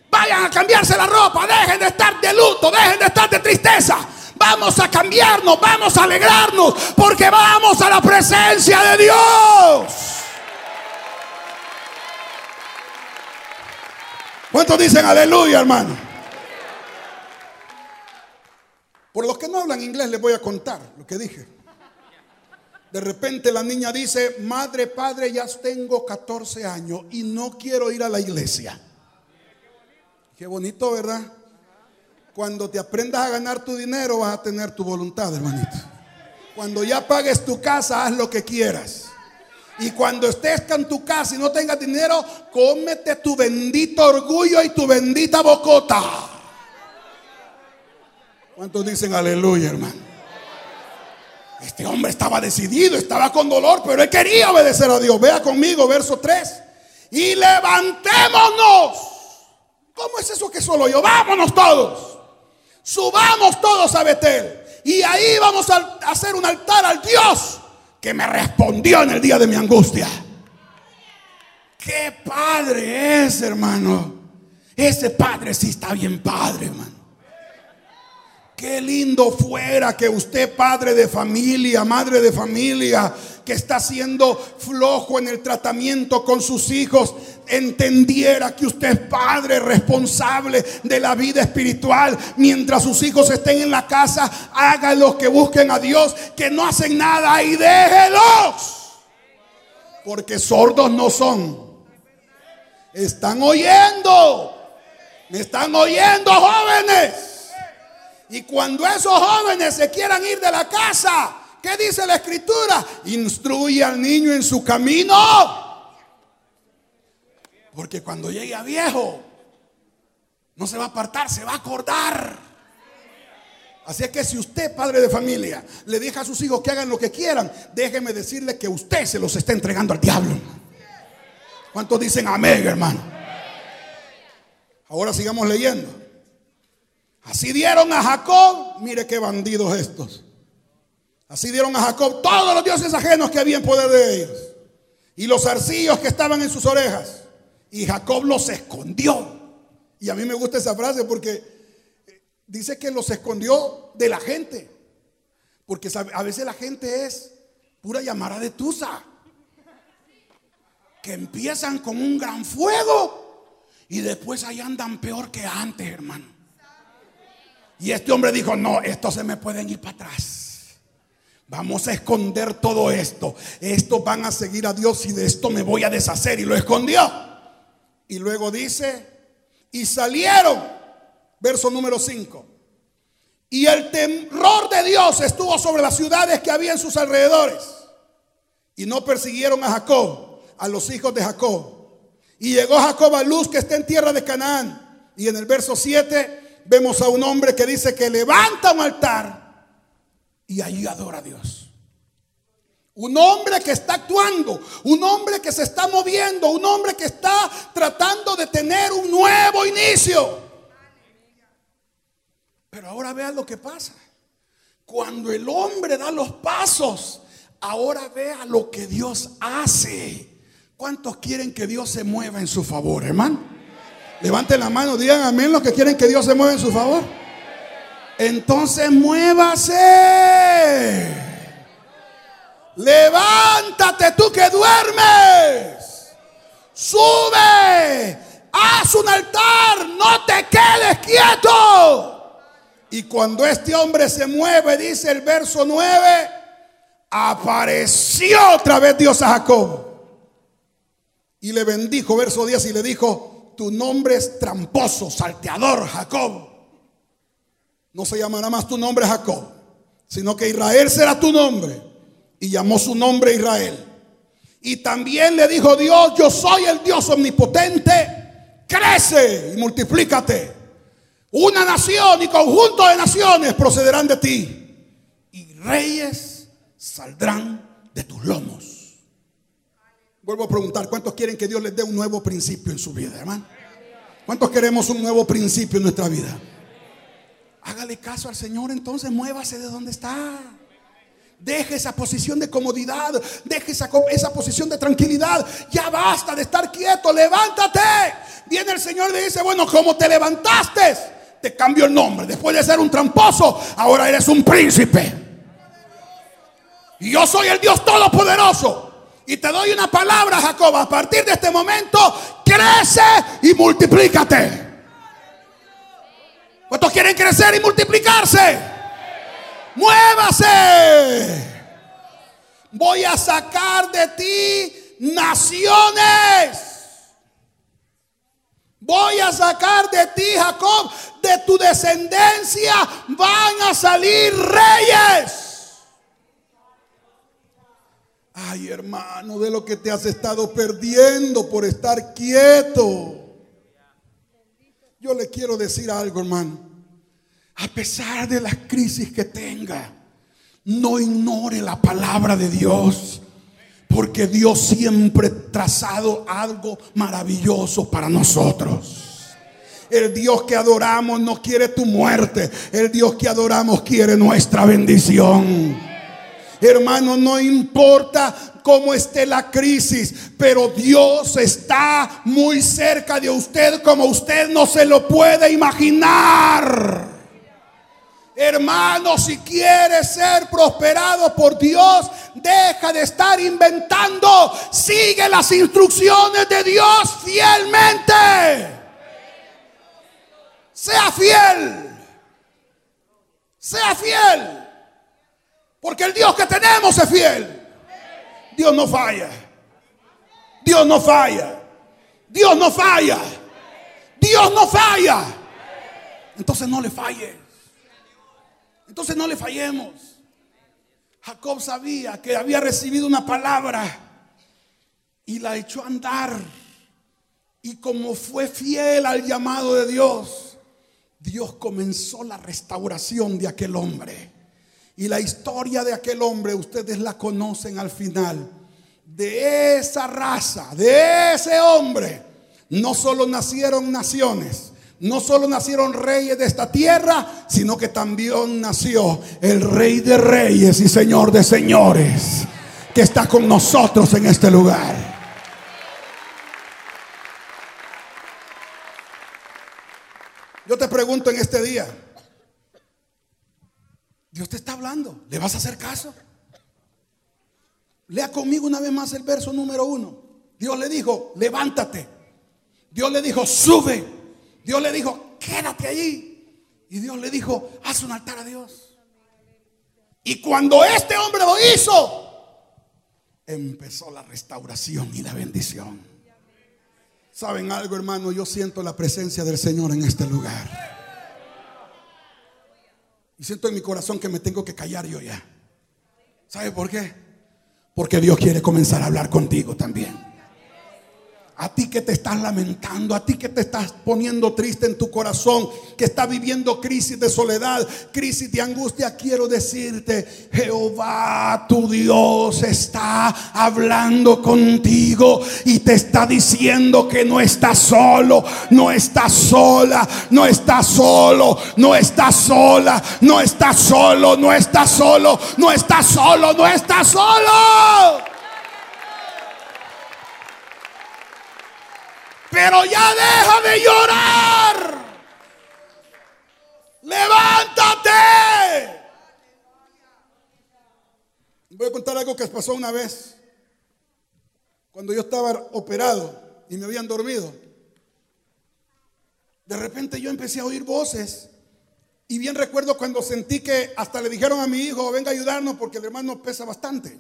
Speaker 1: Vayan a cambiarse la ropa, dejen de estar de luto, dejen de estar de tristeza. Vamos a cambiarnos, vamos a alegrarnos, porque vamos a la presencia de Dios. ¿Cuántos dicen aleluya, hermano? Por los que no hablan inglés les voy a contar lo que dije. De repente la niña dice, madre, padre, ya tengo 14 años y no quiero ir a la iglesia. Qué bonito, ¿verdad? Cuando te aprendas a ganar tu dinero vas a tener tu voluntad, hermanito. Cuando ya pagues tu casa, haz lo que quieras. Y cuando estés en tu casa y no tengas dinero, cómete tu bendito orgullo y tu bendita bocota. ¿Cuántos dicen aleluya, hermano? Este hombre estaba decidido, estaba con dolor, pero él quería obedecer a Dios. Vea conmigo, verso 3. Y levantémonos ¿Cómo es eso que solo yo? Vámonos todos. Subamos todos a Betel. Y ahí vamos a hacer un altar al Dios que me respondió en el día de mi angustia. Qué padre es, hermano. Ese padre sí está bien padre, hermano. Qué lindo fuera que usted, padre de familia, madre de familia, que está siendo flojo en el tratamiento con sus hijos, entendiera que usted es padre responsable de la vida espiritual. Mientras sus hijos estén en la casa, háganlos que busquen a Dios, que no hacen nada y déjelos. Porque sordos no son. Están oyendo. Me están oyendo jóvenes. Y cuando esos jóvenes se quieran ir de la casa, ¿qué dice la escritura? Instruye al niño en su camino. Porque cuando llegue a viejo, no se va a apartar, se va a acordar. Así es que si usted, padre de familia, le deja a sus hijos que hagan lo que quieran, déjeme decirle que usted se los está entregando al diablo. ¿Cuántos dicen amén, hermano? Ahora sigamos leyendo. Así dieron a Jacob, mire qué bandidos estos. Así dieron a Jacob todos los dioses ajenos que había en poder de ellos. Y los arcillos que estaban en sus orejas. Y Jacob los escondió. Y a mí me gusta esa frase porque dice que los escondió de la gente. Porque a veces la gente es pura llamada de tusa. Que empiezan con un gran fuego y después ahí andan peor que antes, hermano. Y este hombre dijo, no, estos se me pueden ir para atrás. Vamos a esconder todo esto. Estos van a seguir a Dios y de esto me voy a deshacer. Y lo escondió. Y luego dice, y salieron, verso número 5. Y el temor de Dios estuvo sobre las ciudades que había en sus alrededores. Y no persiguieron a Jacob, a los hijos de Jacob. Y llegó Jacob a Luz que está en tierra de Canaán. Y en el verso 7 vemos a un hombre que dice que levanta un altar y allí adora a Dios. Un hombre que está actuando, un hombre que se está moviendo, un hombre que está tratando de tener un nuevo inicio. Pero ahora vean lo que pasa. Cuando el hombre da los pasos, ahora vea lo que Dios hace. ¿Cuántos quieren que Dios se mueva en su favor, hermano? Levanten la mano, digan amén los que quieren que Dios se mueva en su favor. Entonces muévase. Levántate tú que duermes. Sube. Haz un altar. No te quedes quieto. Y cuando este hombre se mueve, dice el verso 9, apareció otra vez Dios a Jacob. Y le bendijo, verso 10, y le dijo, tu nombre es tramposo, salteador, Jacob. No se llamará más tu nombre Jacob, sino que Israel será tu nombre. Y llamó su nombre Israel. Y también le dijo Dios, yo soy el Dios omnipotente, crece y multiplícate. Una nación y conjunto de naciones procederán de ti. Y reyes saldrán de tus lomos. Vuelvo a preguntar, ¿cuántos quieren que Dios les dé un nuevo principio en su vida, hermano? ¿Cuántos queremos un nuevo principio en nuestra vida? Hágale caso al Señor, entonces muévase de donde está. Deje esa posición de comodidad, deje esa, esa, posición de tranquilidad. Ya basta de estar quieto, levántate. Viene el Señor y le dice, bueno, como te levantaste, te cambio el nombre. Después de ser un tramposo, ahora eres un príncipe. Y yo soy el Dios Todopoderoso. Y te doy una palabra, Jacob. A partir de este momento, crece y multiplícate. ¿Cuántos quieren crecer y multiplicarse? Muévase. Voy a sacar de ti naciones. Voy a sacar de ti, Jacob, de tu descendencia van a salir reyes. Ay, hermano, de lo que te has estado perdiendo por estar quieto. Yo le quiero decir algo, hermano. A pesar de las crisis que tenga, no ignore la palabra de Dios. Porque Dios siempre ha trazado algo maravilloso para nosotros. El Dios que adoramos no quiere tu muerte. El Dios que adoramos quiere nuestra bendición. Hermano, no importa cómo esté la crisis, pero Dios está muy cerca de usted como usted no se lo puede imaginar. Hermano, si quieres ser prosperado por Dios, deja de estar inventando. Sigue las instrucciones de Dios fielmente. Sea fiel. Sea fiel. Porque el Dios que tenemos es fiel. Dios no falla. Dios no falla. Dios no falla. Dios no falla. Entonces no le falle. Entonces no le fallemos. Jacob sabía que había recibido una palabra y la echó a andar. Y como fue fiel al llamado de Dios, Dios comenzó la restauración de aquel hombre. Y la historia de aquel hombre, ustedes la conocen al final. De esa raza, de ese hombre, no solo nacieron naciones, no solo nacieron reyes de esta tierra, sino que también nació el rey de reyes y señor de señores, que está con nosotros en este lugar. Yo te pregunto en este día, Dios te está hablando, ¿le vas a hacer caso? Lea conmigo una vez más el verso número uno. Dios le dijo, levántate. Dios le dijo, sube. Dios le dijo, quédate allí. Y Dios le dijo, haz un altar a Dios. Y cuando este hombre lo hizo, empezó la restauración y la bendición. ¿Saben algo, hermano? Yo siento la presencia del Señor en este lugar. Y siento en mi corazón que me tengo que callar yo ya. ¿Sabe por qué? Porque Dios quiere comenzar a hablar contigo también. A ti que te estás lamentando, a ti que te estás poniendo triste en tu corazón, que está viviendo crisis de soledad, crisis de angustia, quiero decirte, Jehová tu Dios está hablando contigo y te está diciendo que no estás solo, no estás sola, no estás solo, no estás sola, no estás solo, no estás solo, no estás solo, no estás solo. Pero ya deja de llorar. Levántate. Voy a contar algo que pasó una vez. Cuando yo estaba operado y me habían dormido. De repente yo empecé a oír voces. Y bien recuerdo cuando sentí que hasta le dijeron a mi hijo, venga a ayudarnos porque el hermano pesa bastante.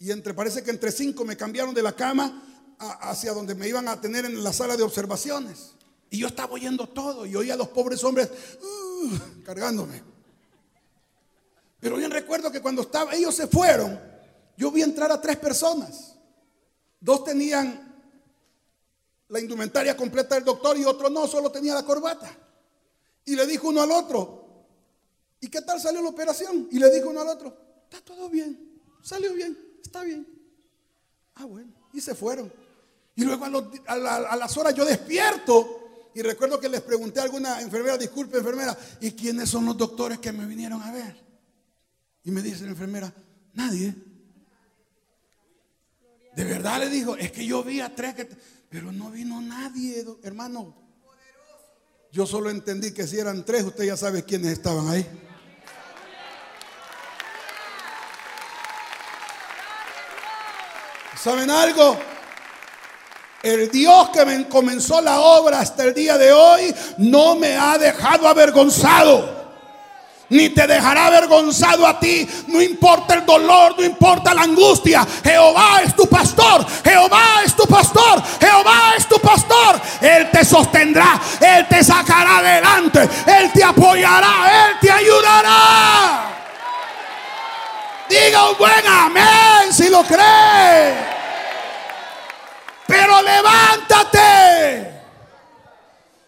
Speaker 1: Y entre, parece que entre cinco me cambiaron de la cama hacia donde me iban a tener en la sala de observaciones. Y yo estaba oyendo todo y oía a los pobres hombres uh, cargándome. Pero bien recuerdo que cuando estaba, ellos se fueron, yo vi entrar a tres personas. Dos tenían la indumentaria completa del doctor y otro no, solo tenía la corbata. Y le dijo uno al otro, ¿y qué tal salió la operación? Y le dijo uno al otro, está todo bien, salió bien, está bien. Ah, bueno, y se fueron. Y luego a, las horas yo despierto y recuerdo que les pregunté a alguna enfermera, disculpe enfermera, ¿y quiénes son los doctores que me vinieron a ver? Y me dice la enfermera, nadie. De verdad le dijo, es que yo vi a tres que... Pero no vino nadie, hermano. Yo solo entendí que si eran tres, usted ya sabe quiénes estaban ahí. ¿Saben algo? El Dios que me comenzó la obra hasta el día de hoy no me ha dejado avergonzado. Ni te dejará avergonzado a ti. No importa el dolor, no importa la angustia. Jehová es tu pastor. Jehová es tu pastor. Jehová es tu pastor. Él te sostendrá. Él te sacará adelante. Él te apoyará. Él te ayudará. Diga un buen amén si lo cree. Pero levántate.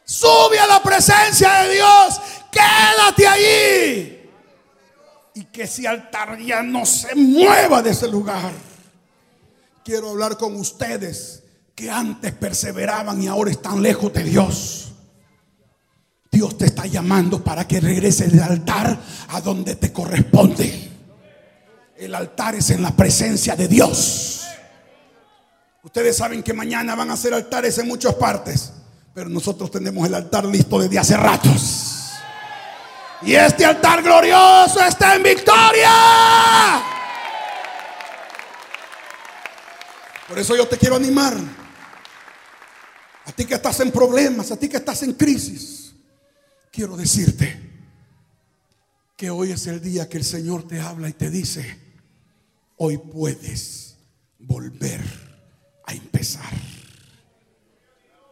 Speaker 1: Sube a la presencia de Dios. Quédate allí. Y que ese altar ya no se mueva de ese lugar. Quiero hablar con ustedes que antes perseveraban y ahora están lejos de Dios. Dios te está llamando para que regreses del altar a donde te corresponde. El altar es en la presencia de Dios. Ustedes saben que mañana van a hacer altares en muchas partes, pero nosotros tenemos el altar listo desde hace ratos. Y este altar glorioso está en victoria. Por eso yo te quiero animar. A ti que estás en problemas, a ti que estás en crisis. Quiero decirte que hoy es el día que el Señor te habla y te dice, hoy puedes volver a empezar.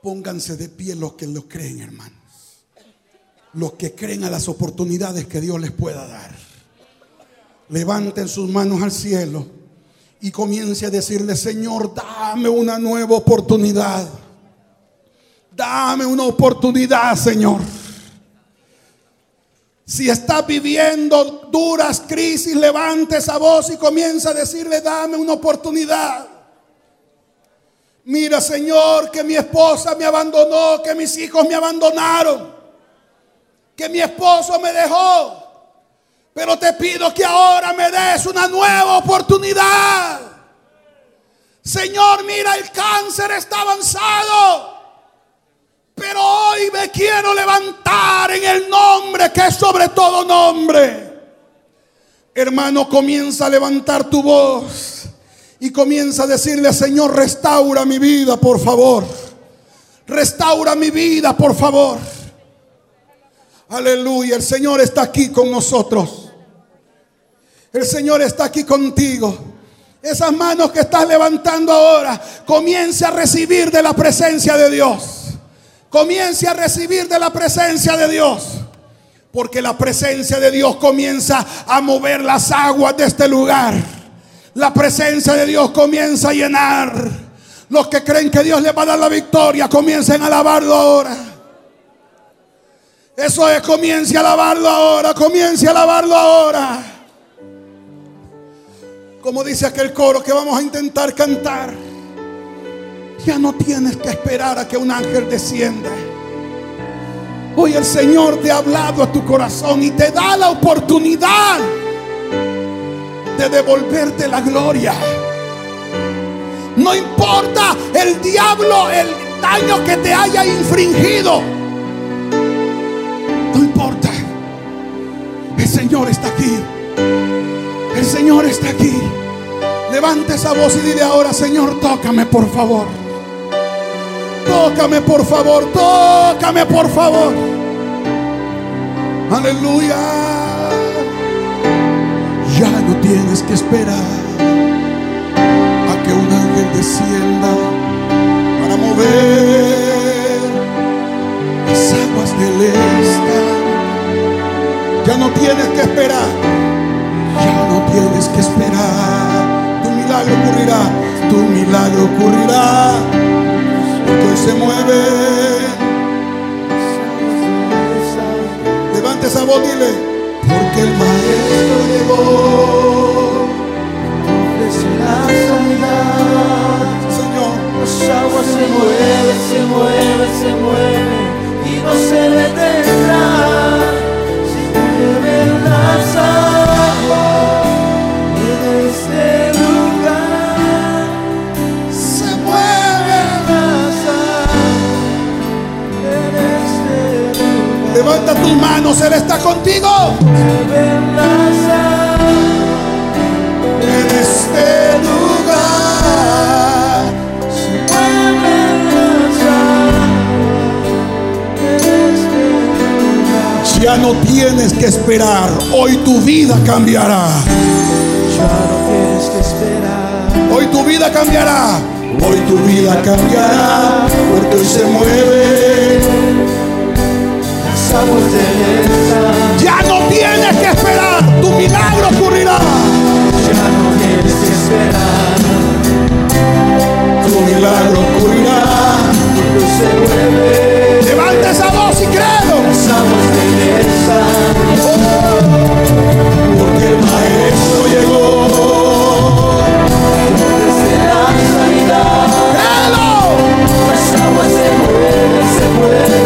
Speaker 1: Pónganse de pie los que lo creen, hermanos. Los que creen a las oportunidades que Dios les pueda dar. Levanten sus manos al cielo y comience a decirle, Señor, dame una nueva oportunidad. Dame una oportunidad, Señor. Si estás viviendo duras crisis, levante esa voz y comienza a decirle, dame una oportunidad. Mira, Señor, que mi esposa me abandonó, que mis hijos me abandonaron, que mi esposo me dejó. Pero te pido que ahora me des una nueva oportunidad. Señor, mira, el cáncer está avanzado. Pero hoy me quiero levantar en el nombre que es sobre todo nombre. Hermano, comienza a levantar tu voz y comienza a decirle, Señor, restaura mi vida, por favor. Restaura mi vida, por favor. Aleluya, el Señor está aquí con nosotros. El Señor está aquí contigo. Esas manos que estás levantando ahora, comience a recibir de la presencia de Dios. Comience a recibir de la presencia de Dios. Porque la presencia de Dios comienza a mover las aguas de este lugar. La presencia de Dios comienza a llenar. Los que creen que Dios les va a dar la victoria, comiencen a alabarlo ahora. Eso es, comience a alabarlo ahora, comience a alabarlo ahora. Como dice aquel coro que vamos a intentar cantar. Ya no tienes que esperar a que un ángel descienda. Hoy el Señor te ha hablado a tu corazón y te da la oportunidad de devolverte la gloria. No importa el diablo, el daño que te haya infringido. No importa. El Señor está aquí. El Señor está aquí. Levante esa voz y dile ahora, Señor, tócame por favor. Tócame por favor, tócame por favor. Aleluya. Ya no tienes que esperar a que un ángel descienda para mover las aguas del este. Ya no tienes que esperar, ya no tienes que esperar. Tu milagro ocurrirá, tu milagro ocurrirá. Porque se mueve. Levante esa voz, dile. Porque el maestro llegó,
Speaker 2: ofrece la sanidad.
Speaker 1: Señor.
Speaker 2: Las aguas se mueven, se mueven, se mueven y no se detendrán. Se mueven las aguas
Speaker 1: Levanta tus manos, Él está contigo. Este lugar.
Speaker 2: En este lugar.
Speaker 1: Ya no tienes que esperar. Hoy tu vida cambiará.
Speaker 2: Ya no tienes que esperar.
Speaker 1: Hoy tu vida cambiará. Hoy tu vida cambiará. Porque hoy se mueve. Ya no tienes que esperar. Tu milagro ocurrirá.
Speaker 2: Ya no tienes que esperar.
Speaker 1: Tu milagro ocurrirá.
Speaker 2: Se mueve.
Speaker 1: Levanta esa voz y créelo.
Speaker 2: Aguas del esta.
Speaker 1: Porque el maestro llegó.
Speaker 2: Desde la sanidad.
Speaker 1: Créelo.
Speaker 2: Las aguas se mueven, se mueven,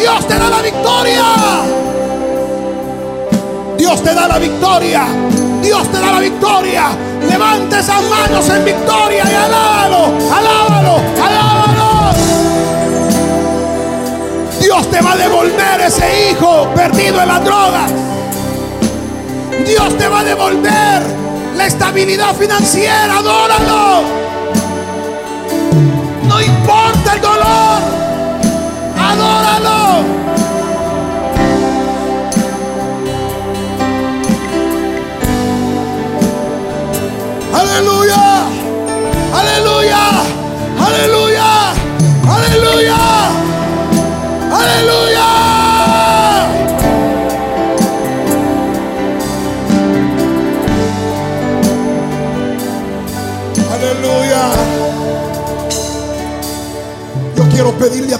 Speaker 1: Dios te da la victoria. Dios te da la victoria. Dios te da la victoria. Levante esas manos en victoria y alábalo, alábalo, alábalo. Dios te va a devolver ese hijo perdido en las drogas. Dios te va a devolver la estabilidad financiera. Adóralo. No importa el dolor. Adóralo. Aleluya. Aleluya. Aleluya. Aleluya. Aleluya. Aleluya. Yo quiero pedirle a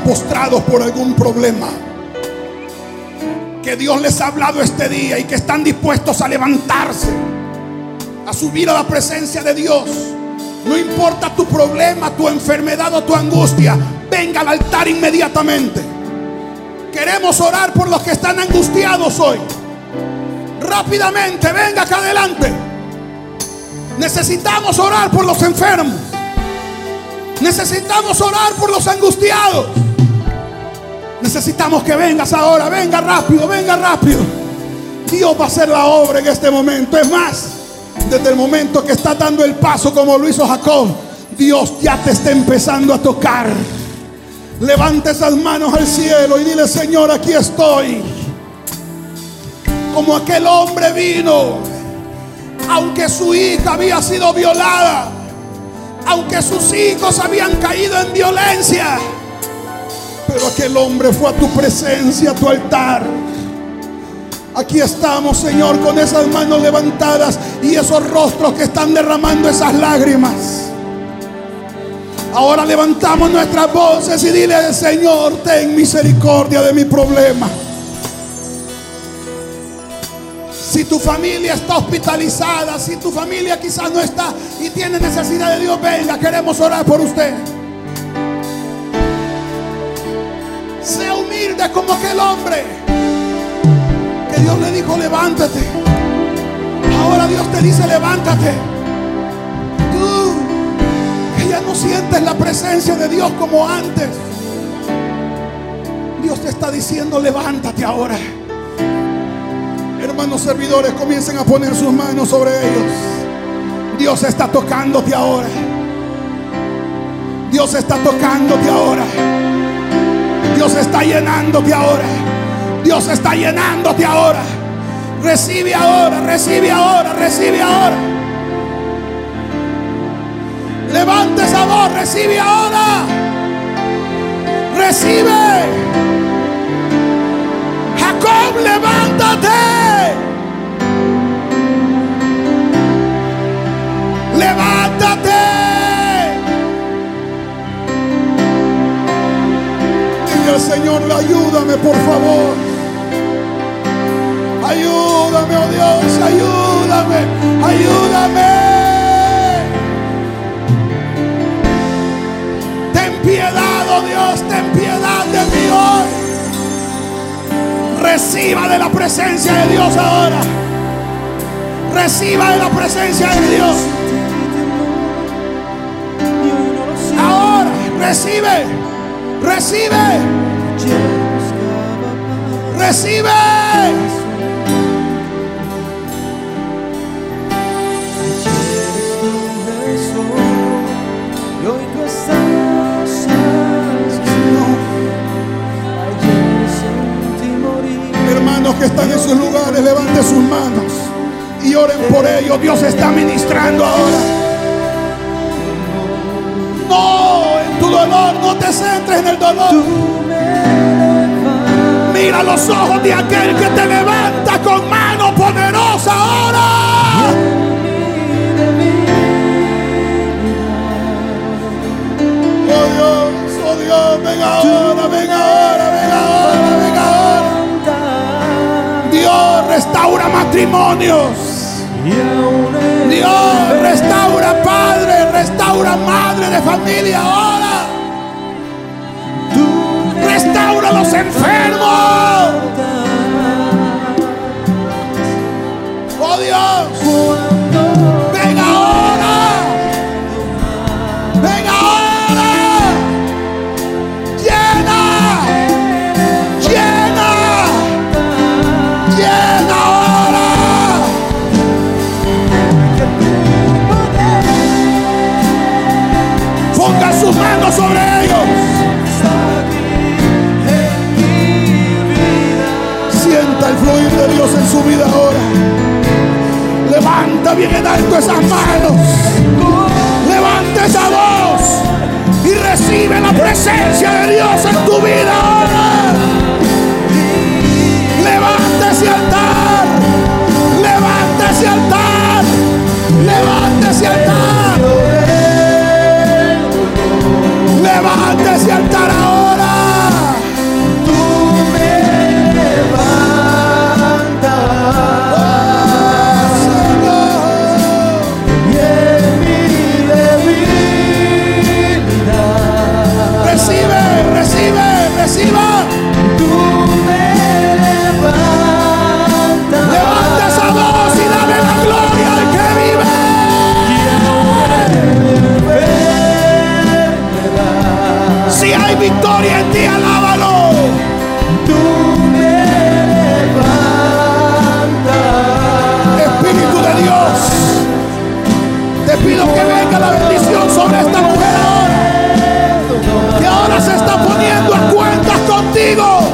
Speaker 1: postrados por algún problema que Dios les ha hablado este día y que están dispuestos a levantarse a subir a la presencia de Dios. No importa tu problema, tu enfermedad o tu angustia, venga al altar inmediatamente. Queremos orar por los que están angustiados hoy. Rápidamente, venga acá adelante. Necesitamos orar por los enfermos. Necesitamos orar por los angustiados. Necesitamos que vengas ahora. Venga rápido, venga rápido. Dios va a hacer la obra en este momento. Es más, desde el momento que está dando el paso como lo hizo Jacob, Dios ya te está empezando a tocar. Levanta esas manos al cielo y dile, Señor, aquí estoy. Como aquel hombre vino, aunque su hija había sido violada, aunque sus hijos habían caído en violencia, pero aquel hombre fue a tu presencia, a tu altar. Aquí estamos, Señor, con esas manos levantadas y esos rostros que están derramando esas lágrimas. Ahora levantamos nuestras voces y dile, Señor, ten misericordia de mi problema. Si tu familia está hospitalizada, si tu familia quizás no está y tiene necesidad de Dios, venga, queremos orar por usted. Humilde como aquel hombre que Dios le dijo, levántate. Ahora Dios te dice, levántate. Tú ya no sientes la presencia de Dios como antes. Dios te está diciendo, levántate ahora. Hermanos servidores, comiencen a poner sus manos sobre ellos. Dios está tocándote ahora. Dios está tocándote ahora. Dios está llenándote ahora. Dios está llenándote ahora. Recibe ahora, recibe ahora, recibe ahora. Levanta esa voz, recibe ahora. Recibe. Jacob, levántate. Levántate. Señor, ayúdame por favor. Ayúdame, oh Dios, ayúdame, ayúdame. Ten piedad, oh Dios, ten piedad de mí hoy. Reciba de la presencia de Dios ahora. Reciba de la presencia de Dios. Ahora, Recibe, recibe, recibe. Hermanos que están en sus lugares, levanten sus manos y oren por ellos. Dios está ministrando ahora. No, tu dolor, no te centres en el dolor. Mira los ojos de aquel que te levanta con mano poderosa ahora. Oh Dios, oh Dios, venga ahora, venga ahora, venga ahora, venga ahora. Dios restaura matrimonios. Dios restaura padre, restaura madre de familia ahora. Los enfermos. Oh Dios. Levanta bien en alto esas manos. Levanta esa voz y recibe la presencia de Dios en tu vida ahora. Levanta ese altar. Levanta ese altar. Levanta ese altar. Levanta ese altar Si hay victoria en ti, alábalo. Espíritu de Dios, te pido que venga la bendición sobre esta mujer. Que ahora se está poniendo a cuentas contigo.